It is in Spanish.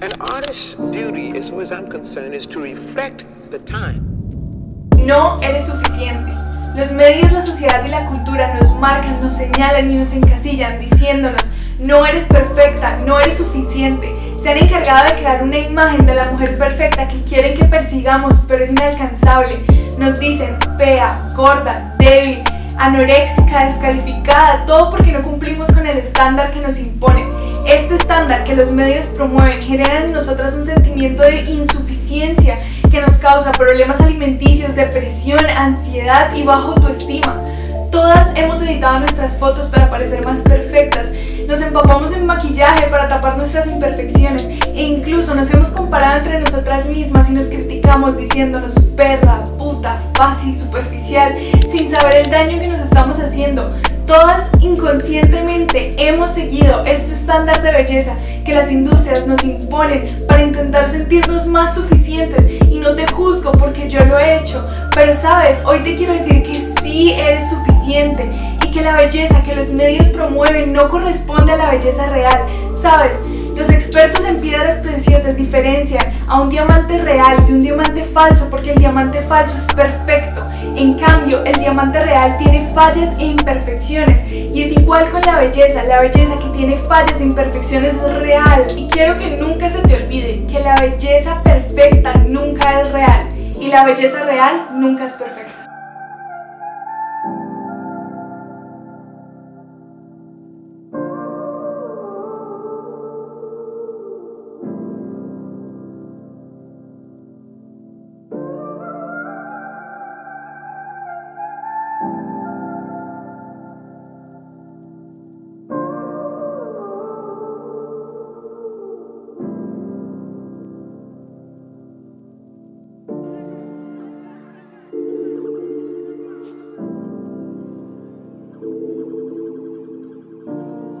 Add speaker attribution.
Speaker 1: An artist's duty, as far as I'm concerned, is to reflect the time.
Speaker 2: No eres suficiente. Los medios, la sociedad y la cultura nos marcan, nos señalan y nos encasillan diciéndonos, no eres perfecta, no eres suficiente. Se han encargado de crear una imagen de la mujer perfecta que quieren que persigamos, pero es inalcanzable. Nos dicen fea, gorda, débil, anoréxica, descalificada, todo porque no cumplimos con el estándar que nos imponen. Este estándar que los medios promueven genera en nosotras un sentimiento de insuficiencia que nos causa problemas alimenticios, depresión, ansiedad y baja autoestima. Todas hemos editado nuestras fotos para parecer más perfectas, nos empapamos en maquillaje para tapar nuestras imperfecciones e incluso nos hemos comparado entre nosotras mismas y nos criticamos diciéndonos perra, puta, fácil, superficial, sin saber el daño que nos estamos haciendo. Todas inconscientemente hemos seguido este estándar de belleza que las industrias nos imponen para intentar sentirnos más suficientes y no te juzgo porque yo lo he hecho, pero sabes, hoy te quiero decir que sí eres suficiente y que la belleza que los medios promueven no corresponde a la belleza real. Sabes, los expertos en piedras preciosas diferencian a un diamante real de un diamante falso porque el diamante falso es perfecto. En cambio, el diamante real tiene fallas e imperfecciones y es igual con la belleza. La belleza que tiene fallas e imperfecciones es real y quiero que nunca se te olvide que la belleza perfecta nunca es real y la belleza real nunca es perfecta.